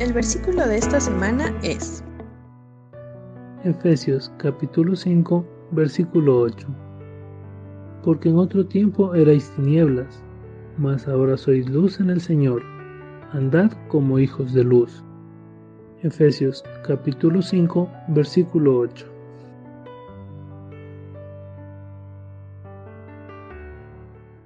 El versículo de esta semana es Efesios capítulo 5, versículo 8. Porque en otro tiempo erais tinieblas, mas ahora sois luz en el Señor. Andad como hijos de luz. Efesios capítulo 5, versículo 8.